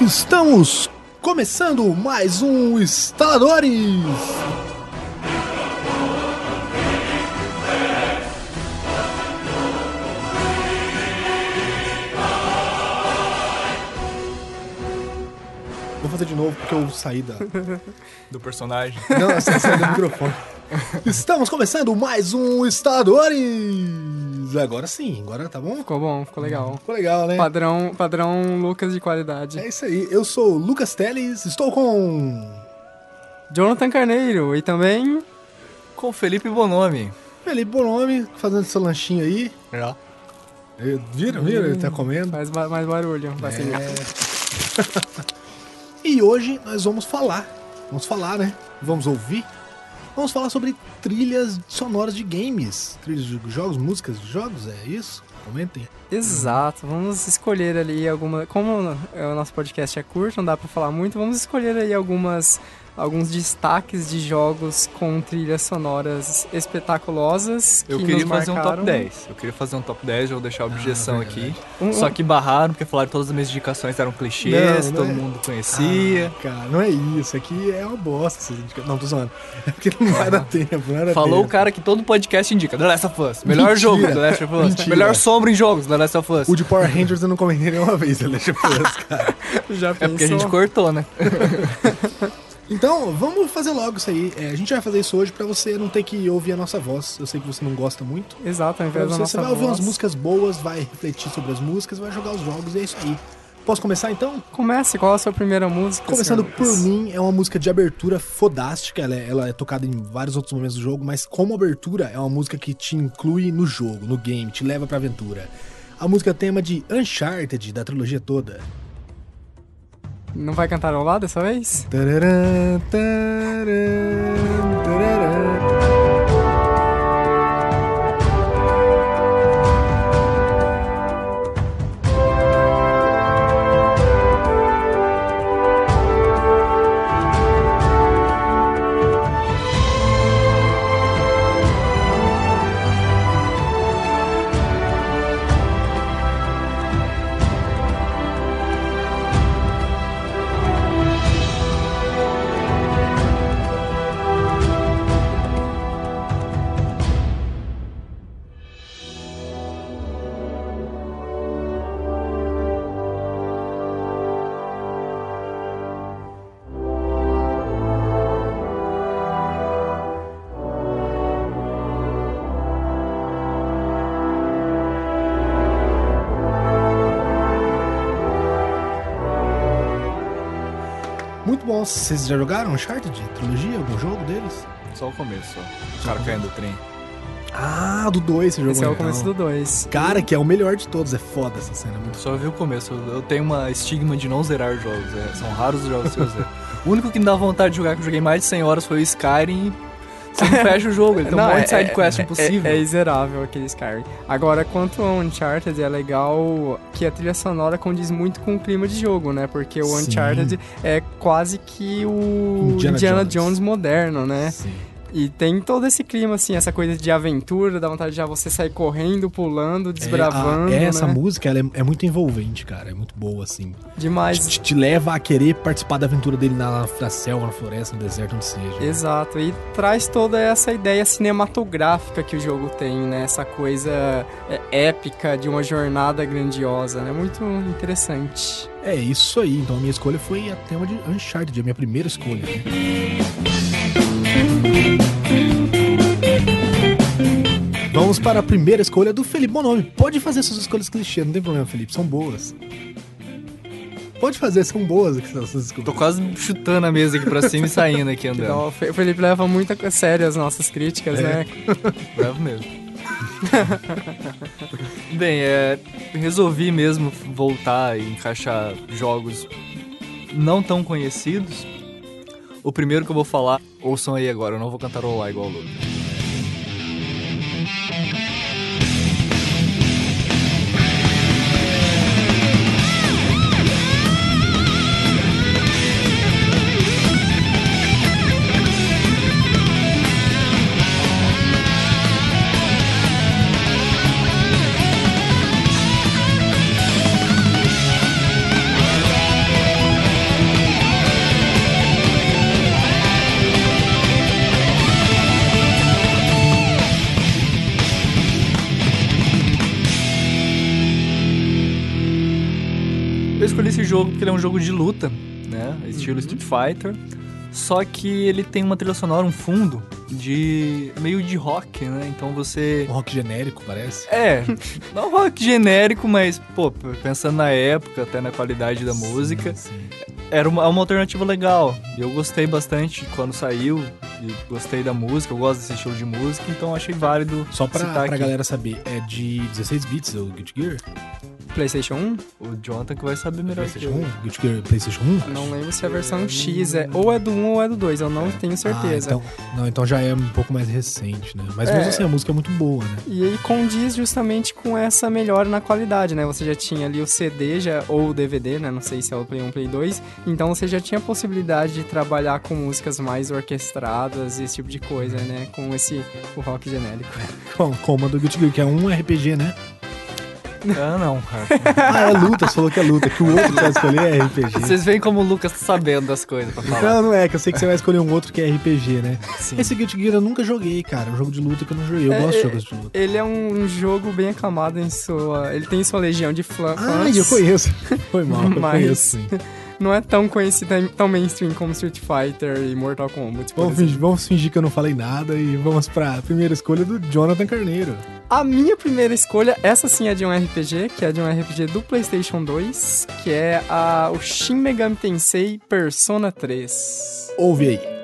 Estamos começando mais um Instaladores! Vou fazer de novo porque eu saí da. do personagem. Não, eu saí do microfone. Estamos começando mais um Instaladores! Agora sim, agora tá bom? Ficou bom, ficou legal. Ficou legal, né? Padrão, padrão Lucas de qualidade. É isso aí, eu sou o Lucas Teles, estou com. Jonathan Carneiro e também. Com Felipe Bonomi. Felipe Bonome, fazendo seu lanchinho aí. Já. Eh, Viram, viram? Ele tá comendo. Faz ba- mais barulho. É. E hoje nós vamos falar. Vamos falar, né? Vamos ouvir. Vamos falar sobre trilhas sonoras de games. Trilhas de jogos, músicas de jogos, é isso? Comentem. Exato, vamos escolher ali alguma. Como o nosso podcast é curto, não dá pra falar muito, vamos escolher aí algumas. Alguns destaques de jogos com trilhas sonoras espetaculosas. Eu que queria nos fazer um top 10. Eu queria fazer um top 10, vou deixar a objeção Ah, aqui. Um- Só que barraram, porque falaram que todas as minhas indicações eram clichês, Não, não todo é. mundo conhecia. Ah, cara, não é isso. Aqui é uma bosta. essas indica- Não, tô zoando. É porque não vai dar tempo, não dar Falou o tempo. cara que todo podcast indica The Last of Us. Melhor Mentira. jogo, The Last of Us. Mentira. Melhor sombra em jogos, The Last of Us. O de Power Rangers eu não comentei nenhuma vez, deixa eu falar, cara. Já É porque a gente pensou? cortou, né? Então, vamos fazer logo isso aí. É, a gente vai fazer isso hoje pra você não ter que ouvir a nossa voz. Eu sei que você não gosta muito. Exato, ao invés da você, você vai ouvir umas voz. músicas boas, vai refletir sobre as músicas, vai jogar os jogos e é isso aí. Posso começar então? Comece, qual a sua primeira música? Começando por mim, é uma música de abertura fodástica. Ela é, ela é tocada em vários outros momentos do jogo, mas como abertura, é uma música que te inclui no jogo, no game, te leva pra aventura. A música tema de Uncharted, da trilogia toda. Não vai cantarolar dessa vez? Tararã, tararã. Bom. Vocês já jogaram Uncharted? Trilogia? Algum jogo deles? Só o começo, só. O cara caindo do trem. Ah, do 2 você jogou Esse é o então. começo do 2. Cara, que é o melhor de todos. É foda essa cena. é Muito Só vi o começo. Eu tenho uma estigma de não zerar jogos. é, são raros os jogos que eu zero. O único que me dá vontade de jogar, que eu joguei mais de 100 horas, foi o Skyrim. Você não fecha o jogo, ele tem um monte de sidequest impossível. É, é miserável aquele Skyrim. Agora, quanto ao Uncharted, é legal que a trilha sonora condiz muito com o clima de jogo, né? Porque o Sim. Uncharted é quase que o Indiana Indiana, Jones. Jones. moderno, né? Sim. E tem todo esse clima, assim, essa coisa de aventura, dá vontade de já você sair correndo, pulando, desbravando, É, a- essa né? música ela é, é muito envolvente, cara. É muito boa, assim. Demais. Te, te leva a querer participar da aventura dele na, na selva, na floresta, no deserto, onde seja. Exato, e traz toda essa ideia cinematográfica que o jogo tem, né? Essa coisa é, épica de uma jornada grandiosa, né? Muito interessante. É isso aí. Então a minha escolha foi a tema de Uncharted, a minha primeira escolha. né? Vamos para a primeira escolha do Felipe Bonomi. Pode fazer suas escolhas clichê, não tem problema, Felipe. São boas. Pode fazer, são boas aqui essas escolhas. Tô quase chutando a mesa aqui pra cima e saindo aqui andando. Então, o Fe- o Felipe leva muito a sério as nossas críticas, É. né? Bravo mesmo. Bem, é, resolvi mesmo voltar e encaixar jogos não tão conhecidos. O primeiro que eu vou falar, ouçam aí agora, eu não vou cantarolar igual o Lucas. Jogo porque ele é um jogo de luta, né? Estilo Uhum. Street Fighter. Só que ele tem uma trilha sonora, um fundo de meio de rock, né? Então você Um rock genérico, parece. é, não rock genérico, mas pô, pensando na época, até na qualidade da música, Sim. Era uma, uma alternativa legal. Eu gostei bastante quando saiu, gostei da música, eu gosto desse estilo de música, então achei válido Só pra, citar pra aqui. galera saber, é de 16 bits o Guilty Gear? PlayStation 1? O Jonathan que vai saber melhor que PlayStation eu. 1? Guilty Gear PlayStation 1? Não lembro se a versão X é ou é do 1 ou é do 2, eu não tenho certeza. Ah, então, não, então já é um pouco mais recente, né? Mas É. mesmo assim, a música é muito boa, né? E aí condiz justamente com essa melhora na qualidade, né? Você já tinha ali o CD já, ou o DVD, né? Não sei se é o Play 1, Play 2. Então você já tinha a possibilidade de trabalhar com músicas mais orquestradas e esse tipo de coisa, né? Com esse o rock genérico. Com- Como a do Guilty Gear, que é um RPG, né? Ah, não, cara. Ah, é luta, você falou que é luta, que o outro que vai escolher é RPG. Vocês veem como o Lucas tá sabendo das coisas pra falar. Não, não é, que eu sei que você vai escolher um outro que é RPG, né? Sim. Esse Guilty Gear eu nunca joguei, cara. É um jogo de luta que eu não joguei. Eu É, gosto de é, jogos de luta. Ele é um jogo bem aclamado em sua. Ele tem sua legião de fã- Ah, fãs. eu conheço. Foi mal, eu Mas- conheço sim. Não é tão conhecido, tão mainstream como Street Fighter e Mortal Kombat. Vamos fingir, vamos fingir que eu não falei nada e vamos pra primeira escolha do Jonathan Carneiro. A minha primeira escolha, essa sim é de um RPG, que é de um RPG do PlayStation 2, que é a, o Shin Megami Tensei Persona 3. Ouve aí.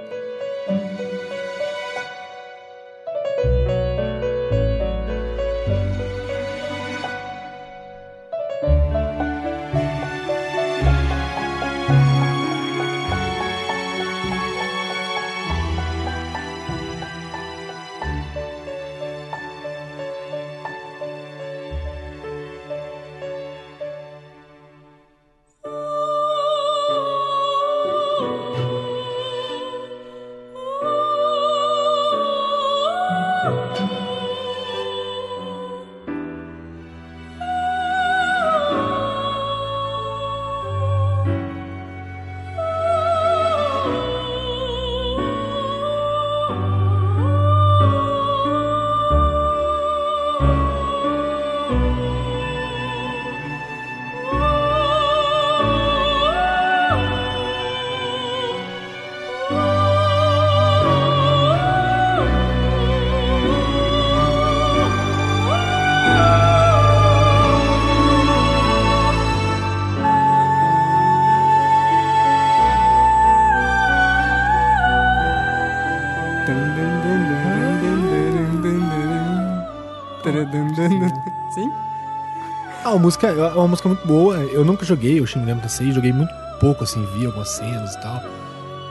A música é uma música muito boa. Eu nunca joguei o Shin Megami Tensei, joguei muito pouco, assim, vi algumas cenas e tal.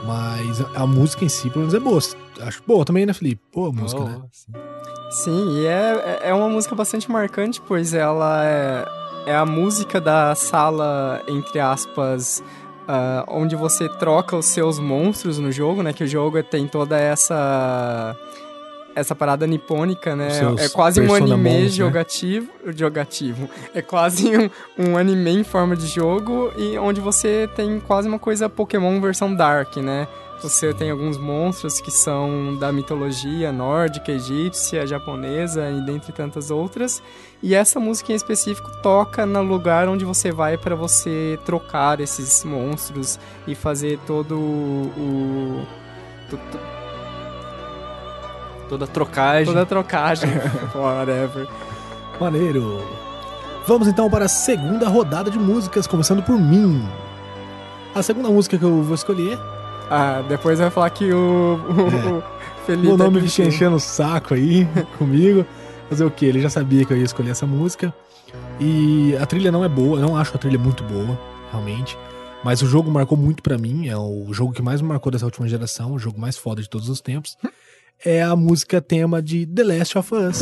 Mas a, a música em si, pelo menos, é boa. Acho boa também, né, Felipe? Boa música, Oh, né? sim. Sim, e é, é uma música bastante marcante, pois ela é, é a música da sala, entre aspas, ah, onde você troca os seus monstros no jogo, né? Que o jogo tem toda essa essa parada nipônica, né? Seus É quase um anime Mons, né? jogativo, jogativo. É quase um, um anime em forma de jogo e onde você tem quase uma coisa Pokémon versão Dark, né? Você tem alguns monstros que são da mitologia nórdica, egípcia, japonesa e dentre tantas outras. E essa música em específico toca no lugar onde você vai para você trocar esses monstros e fazer todo o. to- to- Toda trocagem. toda trocagem. Whatever. Maneiro. Vamos então para a segunda rodada de músicas, começando por mim. A segunda música que eu vou escolher, Ah, depois vai falar que o. o, o Felipe. nome é fica clichê. enchendo o saco aí comigo. Fazer o quê? Ele já sabia que eu ia escolher essa música. E a trilha não é boa, eu não acho a trilha muito boa, realmente. Mas o jogo marcou muito pra mim, é o jogo que mais me marcou dessa última geração, o jogo mais foda de todos os tempos. É a música tema de The Last of Us.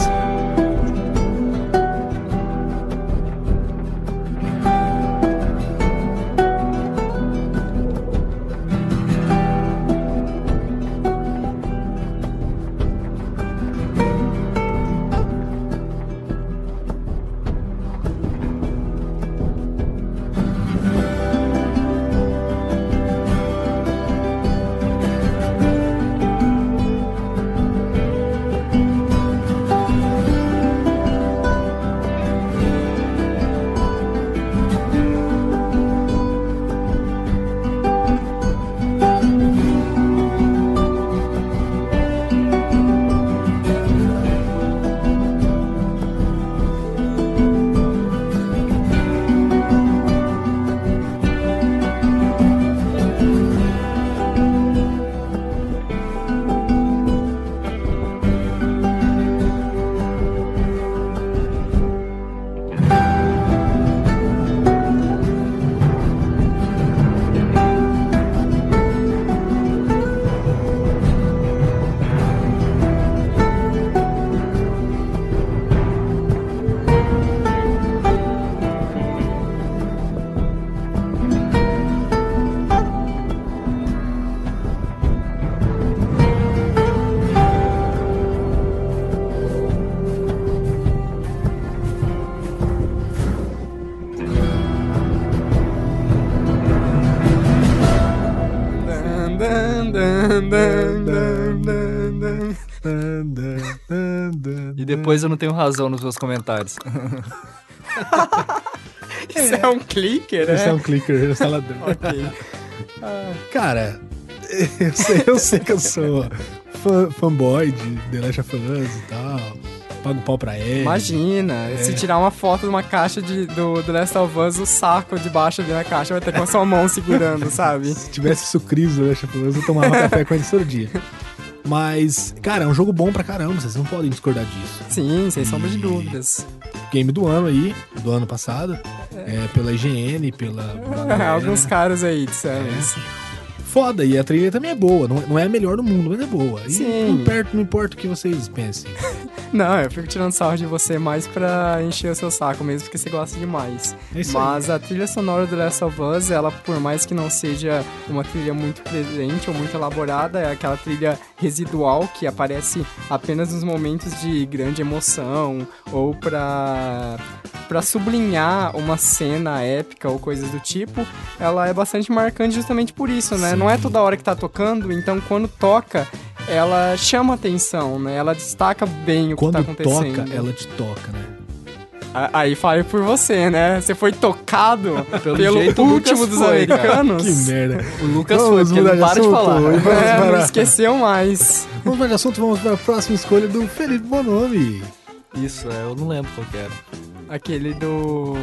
Depois eu não tenho razão nos meus comentários. Isso é um clicker, né? Esse é um clicker instalador. Ok. Cara, eu sei, eu sei que eu sou fã, fanboy de The Last of Us e tal. Pago pau pra ele. Imagina, se tirar uma foto de uma caixa de, do, do Last of Us, o saco de baixo ali na caixa vai ter com a sua mão segurando, sabe? Se tivesse sucrilhos do Last of Us, eu tomava café com ele todo dia. Mas, cara, é um jogo bom pra caramba, vocês não podem discordar disso. Sim, sem sombra de dúvidas. Game do ano aí, do ano passado, é, pela IGN, pela. Alguns caras aí disseram É. isso. Foda, e a trilha também é boa. Não, não é a melhor do mundo, mas é boa. E Sim. não, perto, não importa o que vocês pensem. Não, eu fico tirando sarro de você mais pra encher o seu saco mesmo, porque você gosta demais. É isso aí. Mas a trilha sonora do Last of Us, ela, por mais que não seja uma trilha muito presente ou muito elaborada, é aquela trilha residual que aparece apenas nos momentos de grande emoção ou pra, pra sublinhar uma cena épica ou coisas do tipo, ela é bastante marcante justamente por isso, né? Não é toda hora que tá tocando, então quando toca, ela chama atenção, né? Ela destaca bem o que tá Quando acontecendo. toca, ela te toca, né? Aí fale por você, né? Você foi tocado Pelo pelo, último Lucas dos foi, cara. americanos. Que merda. O Lucas Vamos foi, porque ele não de para de assunto, falar. e vamos É, não esqueceu mais. Vamos mudar de assunto, vamos para a próxima escolha do Felipe Bonomi. Isso, é, eu não lembro qual que era. Aquele do.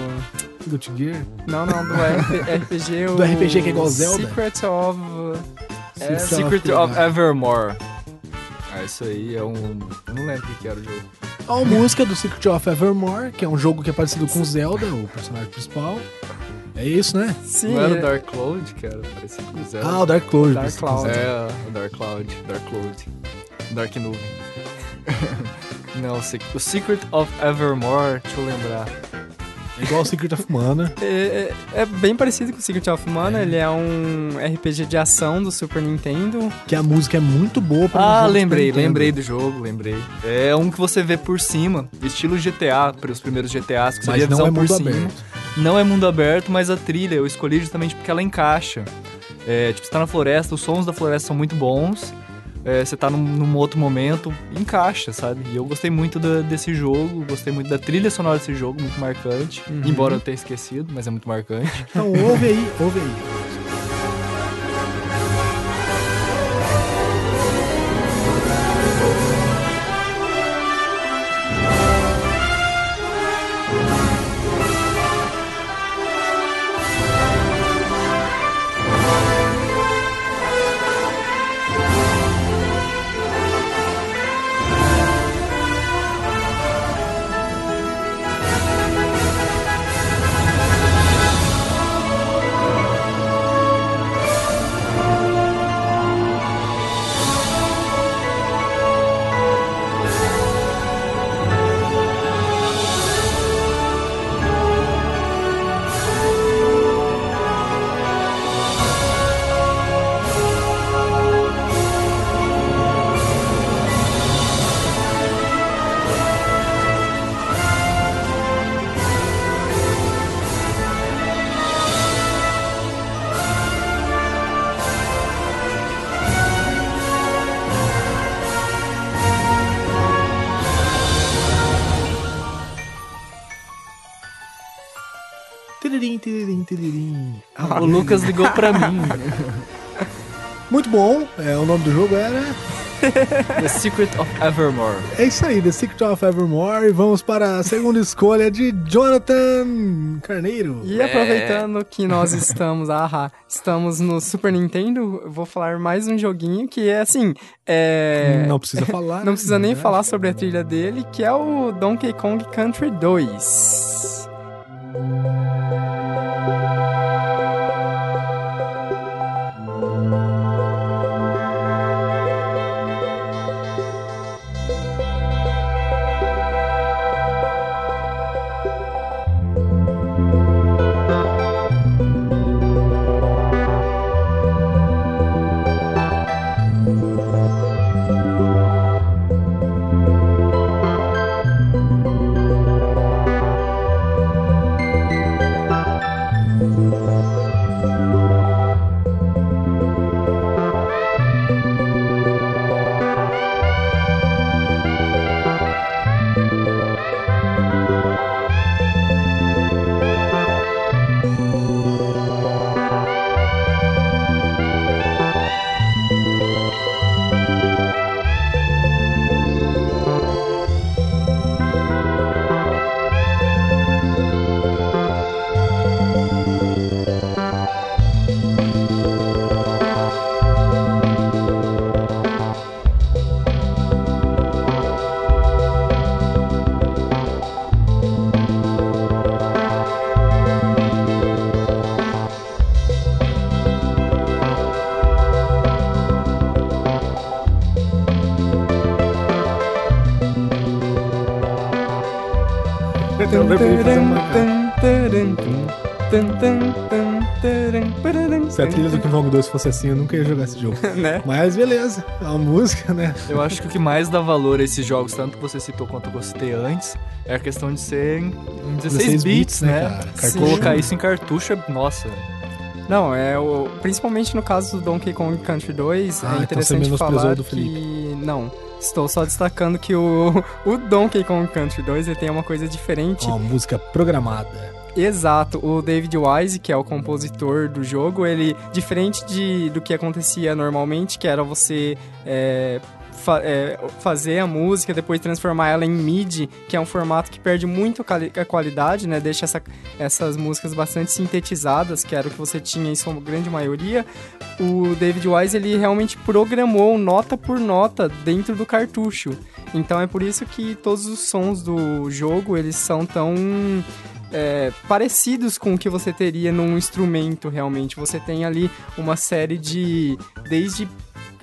Guilty Gear. Não, não, do RP- RPG. o Do RPG que é igual Zelda? Secret of. É, Secret of Evermore. Ah, isso aí é um... Eu não lembro o que era o jogo. A música do Secret of Evermore, que é um jogo que é parecido com Zelda, o personagem principal. É isso, né? Sim. Não era o é- Dark Cloud, que era parecido com o Zelda? Ah, o Dark Cloud. Dark Cloud. É, o Dark Cloud, Dark Cloud, Dark Nuvem. Não, o Secret of Evermore, deixa eu lembrar. É igual o Secret of Mana. É, é- é bem parecido com o Secret of Mana, ele é um RPG de ação do Super Nintendo. Que a música é muito boa pra Ah, lembrei, lembrei do jogo, lembrei. É um que você vê por cima, estilo GTA, para os primeiros GTAs, que você Mas vê a não visão é por cima. aberto. Não é mundo aberto, mas a trilha eu escolhi justamente porque ela encaixa. É, tipo, você tá na floresta, os sons da floresta são muito bons. É, você tá num, num outro momento, encaixa, sabe? E eu gostei muito da- desse jogo, gostei muito da trilha sonora desse jogo, muito marcante. Uhum. Embora eu tenha esquecido, mas é muito marcante. Então ouve aí, ouve aí. Tiririm, tiririm, tiririm. o Lucas ligou pra mim. Muito bom. É, o nome do jogo era. The Secret of Evermore. É isso aí, The Secret of Evermore. E vamos para a segunda escolha de Jonathan Carneiro. E aproveitando que nós estamos, ah, estamos no Super Nintendo, eu vou falar mais um joguinho que é assim, é... Não precisa falar. Não precisa nem né? falar sobre a trilha dele, que é o Donkey Kong Country 2. Eu lembro de fazer uma- Se a trilha do King Kong 2 fosse assim, eu nunca ia jogar esse jogo. né? Mas beleza, é uma música, né? Eu acho que o que mais dá valor a esses jogos, tanto que você citou quanto eu citei antes, é a questão de ser em 16, 16 bits, bits, né, né? colocar isso em cartucho, é- nossa. Não, é o, principalmente no caso do Donkey Kong Country 2, Ah, é então você interessante falar do que não, estou só destacando que o, o Donkey Kong Country 2 ele tem uma coisa diferente. Uma música programada. Exato, o David Wise, que é o compositor do jogo, ele, diferente de, do que acontecia normalmente, que era você é, fa- é, fazer a música, depois transformar ela em MIDI, que é um formato que perde muito a qualidade, né? Deixa essa- essas músicas bastante sintetizadas, que era o que você tinha em sua grande maioria. O David Wise, ele realmente programou nota por nota dentro do cartucho. Então é por isso que todos os sons do jogo, eles são tão é, parecidos com o que você teria num instrumento realmente. Você tem ali uma série de. desde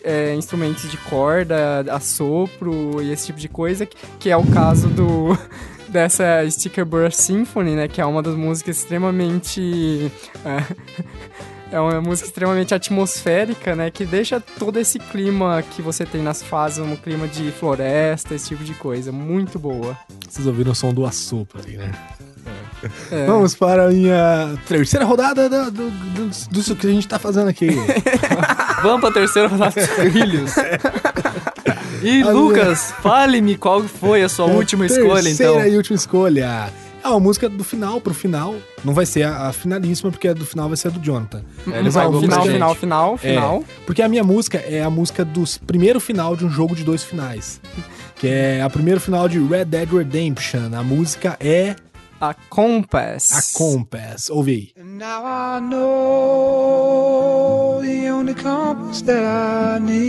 é, instrumentos de corda, assopro e esse tipo de coisa, que, que é o caso do. dessa Sticker Burst Symphony, né? Que é uma das músicas extremamente. é, É uma música extremamente atmosférica, né? Que deixa todo esse clima que você tem nas fases, um clima de floresta, esse tipo de coisa. Muito boa. Vocês ouviram o som do assopro ali, né? É. Vamos para a minha terceira rodada do, do, do, disso que a gente tá fazendo aqui. Vamos pra terceira rodada dos trilhos. E A Lucas, fale-me qual foi a sua última escolha, Terceira então. e última escolha. É uma música do final pro final. Não vai ser a, a finalíssima, porque a do final vai ser a do Jonathan. É, ele vamos pra Final, final, final, final. É, porque a minha música é a música do primeiro final de um jogo de dois finais. Que é a primeiro final de Red Dead Redemption. A música é A Compass. a Compass. Aí. And now I know the only compass that I need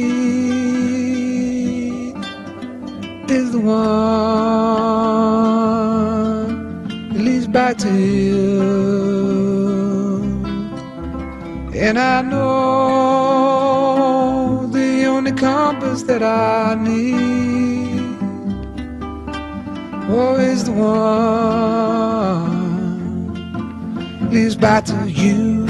is the one that leads back to you. And I know the only compass that I need oh, is the one leads back to you.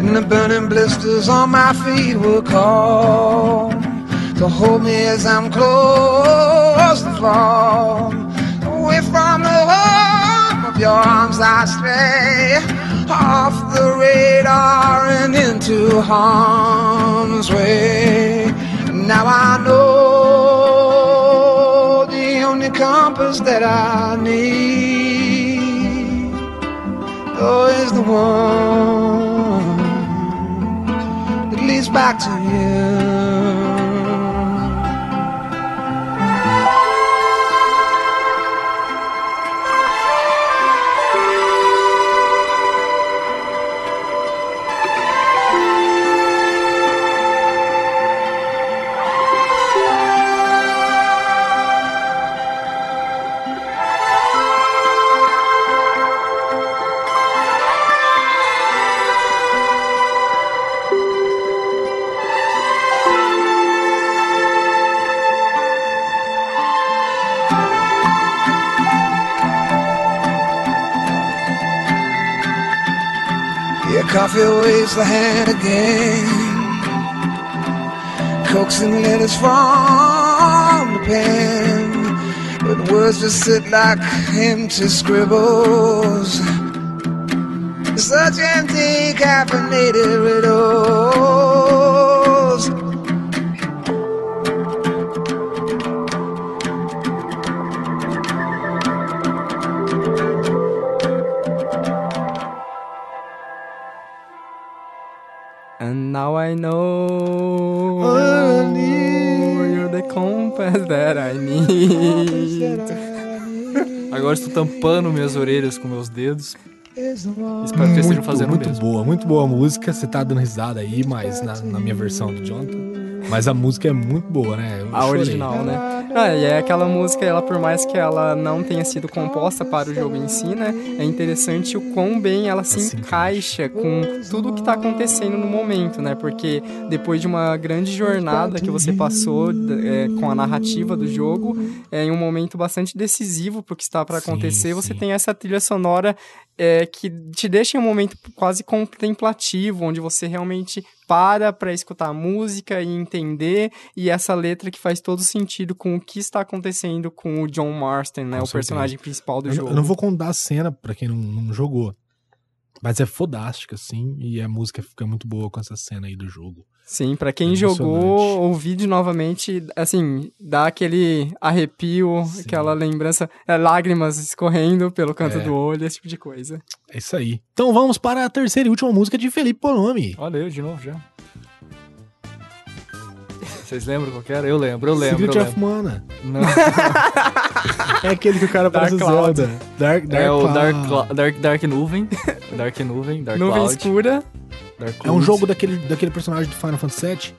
And the burning blisters on my feet will call to hold me as I'm close to fall. Away from the home of your arms I stray, off the radar and into harm's way. Now I that I need oh, is the one that leads back to you. Coffee waves the hand again. Coaxing letters from the pen. But words just sit like empty scribbles. Such empty caffeinated riddles. I know need- you're the compass that I need. Agora estou tampando minhas orelhas com meus dedos. Espero que vocês estejam Muito, fazendo muito mesmo. boa, muito boa a música. Você tá dando risada aí, mas na, na minha versão do Jonathan. Mas a música é muito boa, né? Eu A chorei. original, né? Ah, e é aquela música, ela por mais que ela não tenha sido composta para o jogo em si, né? É interessante o quão bem ela se se encaixa com tudo que tá acontecendo no momento, né? Porque depois de uma grande jornada que você passou é, com a narrativa do jogo, é, em um momento bastante decisivo pro que está para Sim, acontecer, você sim. tem essa trilha sonora é, que te deixa em um momento quase contemplativo, onde você realmente para para escutar a música e entender, e essa letra que faz todo sentido com o que está acontecendo com o John Marston, né? Com o certeza. personagem principal do Eu, jogo. eu não vou contar a cena pra quem não, não jogou. Mas é fodástica, assim, e a música fica muito boa com essa cena aí do jogo. Sim, pra quem jogou, ouvir de novamente, assim, dá aquele arrepio, Sim. aquela lembrança, é, lágrimas escorrendo pelo canto É. do olho, esse tipo de coisa. É isso aí. Então vamos para a terceira e última música de Felipe Polomi. Olha eu de novo já. Vocês lembram qual que era? Eu lembro, eu lembro. Secret eu of lembro. Mana. Não, É aquele que o cara Dark parece. Zelda. Dark, Dark é o Cloud. Dark, Dark, Dark Nuvem. Dark Nuvem, Dark Nuvem Cloud. escura, Dark É um jogo daquele, daquele personagem do Final Fantasy VII.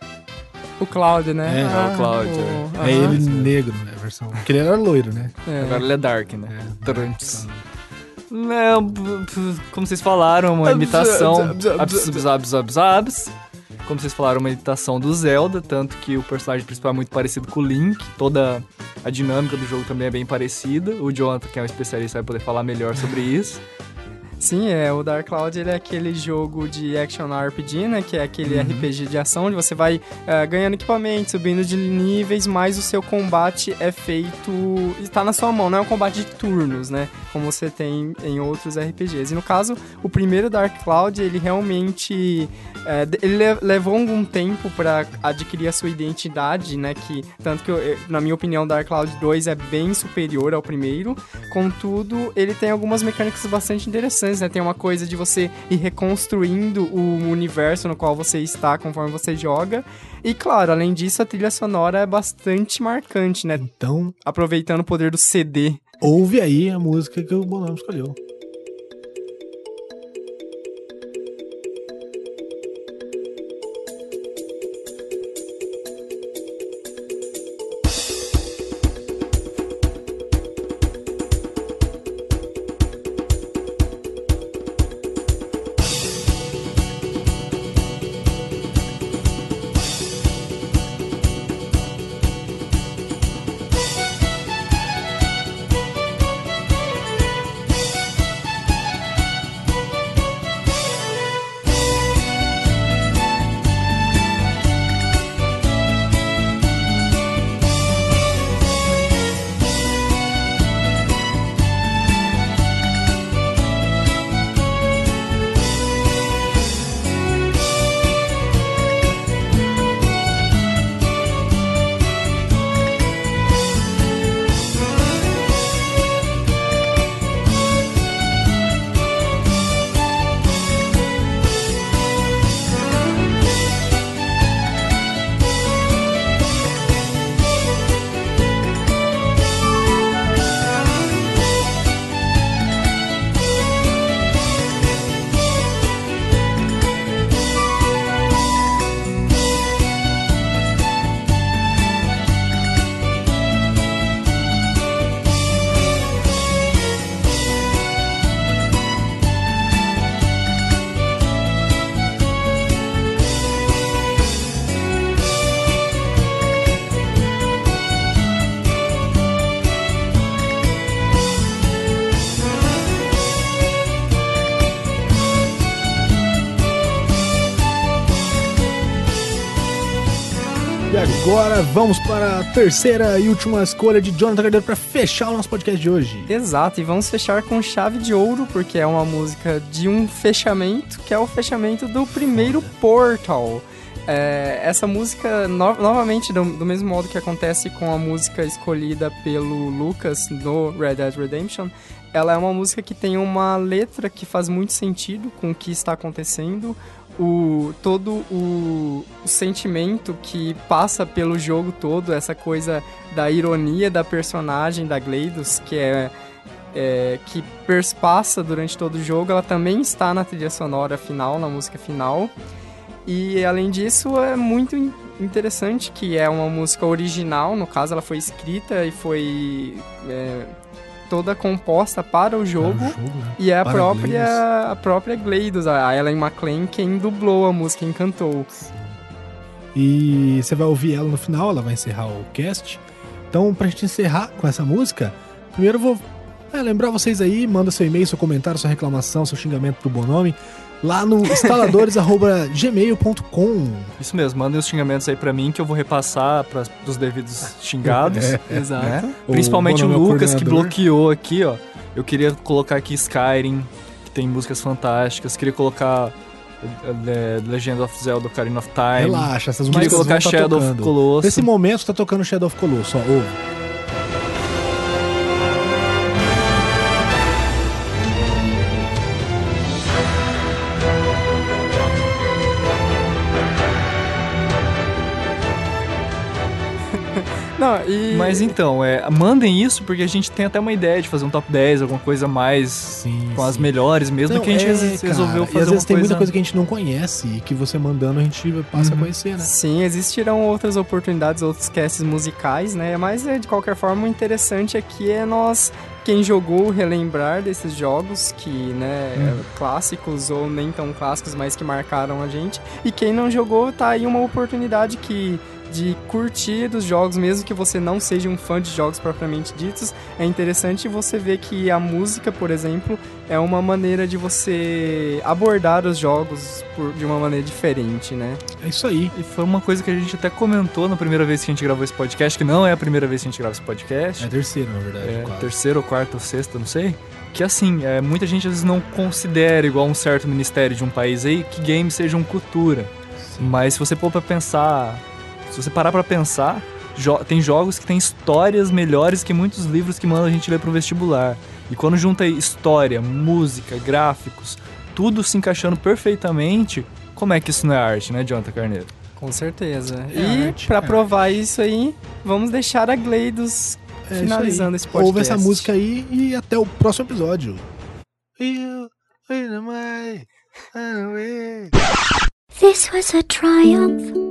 o Cloud, né? É, é o Cloud, o- É aham. ele negro, né? A versão. Porque ele era loiro, né? É. Agora ele é Dark, né? É. Trunks. B- b- como vocês falaram, uma imitação. abs- abs- abs- abs- abs- abs- abs. Como vocês falaram, uma imitação do Zelda, tanto que o personagem principal é muito parecido com o Link, toda a dinâmica do jogo também é bem parecida. O Jonathan, que é um especialista, vai poder falar melhor sobre isso. Sim, é, o Dark Cloud ele é aquele jogo de action RPG, né, que é aquele Uhum. RPG de ação, onde você vai eh, ganhando equipamento, subindo de níveis, mas o seu combate é feito, está na sua mão, não é um combate de turnos, né, como você tem em outros RPGs. E no caso, o primeiro Dark Cloud, ele realmente, de- ele le- levou algum tempo para adquirir a sua identidade, né, que, tanto que, eu- na minha opinião, Dark Cloud 2 é bem superior ao primeiro, Contudo, ele tem algumas mecânicas bastante interessantes, né? Tem uma coisa de você ir reconstruindo o universo no qual você está conforme você joga. E claro, além disso, a trilha sonora é bastante marcante, né? Então, Aproveitando o poder do CD. ouve aí a música que o Bonão escolheu. Agora vamos para a terceira e última escolha de Jonathan Cardeiro para fechar o nosso podcast de hoje. Exato, e vamos fechar com chave de ouro, porque é uma música de um fechamento, que é o fechamento do primeiro Portal. É, essa música, no- novamente, do, do mesmo modo que acontece com a música escolhida pelo Lucas no Red Dead Redemption, ela é uma música que tem uma letra que faz muito sentido com o que está acontecendo, o todo o, o sentimento que passa pelo jogo todo, essa coisa da ironia da personagem da Gleidos, que é, é, que perspassa durante todo o jogo, ela também está na trilha sonora final, na música final. E além disso, é muito in- interessante que é uma música original, no caso ela foi escrita e foi é, toda composta para o jogo. Para o jogo, né? E é a Para própria, a própria Gleidos, a Ellen McLean, quem dublou a música, quem cantou. E você vai ouvir ela no final, ela vai encerrar o cast. Então, pra gente encerrar com essa música, primeiro eu vou é, lembrar vocês aí, manda seu e-mail, seu comentário, sua reclamação, seu xingamento pro Bonome lá no instaladores@gmail.com. Isso mesmo, mandem os xingamentos aí pra mim que eu vou repassar para os devidos xingados. Exato. né? Principalmente o, Bonomo é o Lucas que bloqueou aqui, ó. Eu queria colocar aqui Skyrim, que tem músicas fantásticas. Queria colocar é, Legend of Zelda Ocarina of Time. Relaxa, essas Queria músicas colocar vão tá Shadow of tocando. Colossus. Nesse momento tá tocando Shadow of Colossus, ó, ouve. Não, e... Mas então, é, mandem isso porque a gente tem até uma ideia de fazer um top 10, alguma coisa mais Sim, com as sim. melhores mesmo, Não, que a gente é, res- cara, resolveu E fazer às vezes tem coisa... muita coisa que a gente não conhece e que você mandando a gente passa a Uhum. conhecer, né? Sim, existirão outras oportunidades, outros casts musicais, né? Mas é, de qualquer forma, o interessante aqui é nós, quem jogou, relembrar desses jogos que, né, Hum. é, clássicos ou nem tão clássicos, mas que marcaram a gente. E quem não jogou, tá aí uma oportunidade que de curtir dos jogos, mesmo que você não seja um fã de jogos propriamente ditos, é interessante você ver que a música, por exemplo, é uma maneira de você abordar os jogos por- de uma maneira diferente, né? É isso aí. E foi uma coisa que a gente até comentou na primeira vez que a gente gravou esse podcast, que não é a primeira vez que a gente grava esse podcast. É a terceira, na verdade. É, quase. terceira ou quarta ou sexta, não sei. Que assim, é, muita gente às vezes não considera, igual um certo ministério de um país aí, que games sejam cultura. Sim. Mas se você pôr pra pensar, se você parar pra pensar, jo- tem jogos que têm histórias melhores que muitos livros que mandam a gente ler pro vestibular. E quando junta aí história, música, gráficos, tudo se encaixando perfeitamente, como é que isso não é arte, né, Jonathan Carneiro? Com certeza. É e pra é provar isso aí, vamos deixar a Gleidos É isso finalizando esse podcast. Ouve essa música aí e até o próximo episódio. This was a triumph.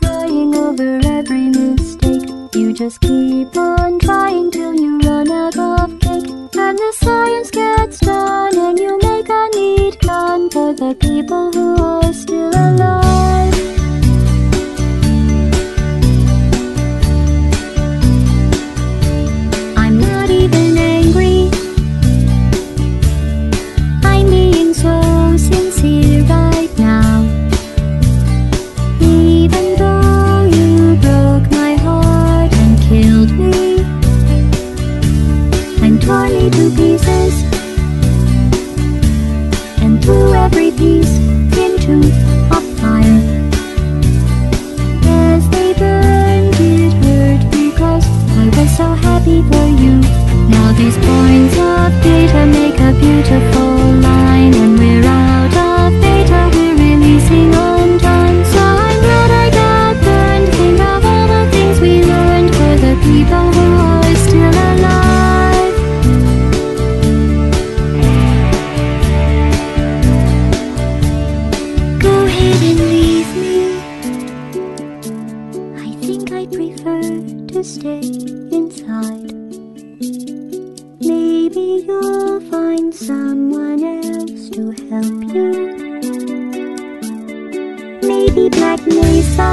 crying over every mistake. You just keep on trying till you run out of cake. And the science gets done, and you make a neat gun for the people who are still alive. to help you. Maybe Black Mesa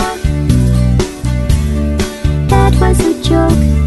That was a joke.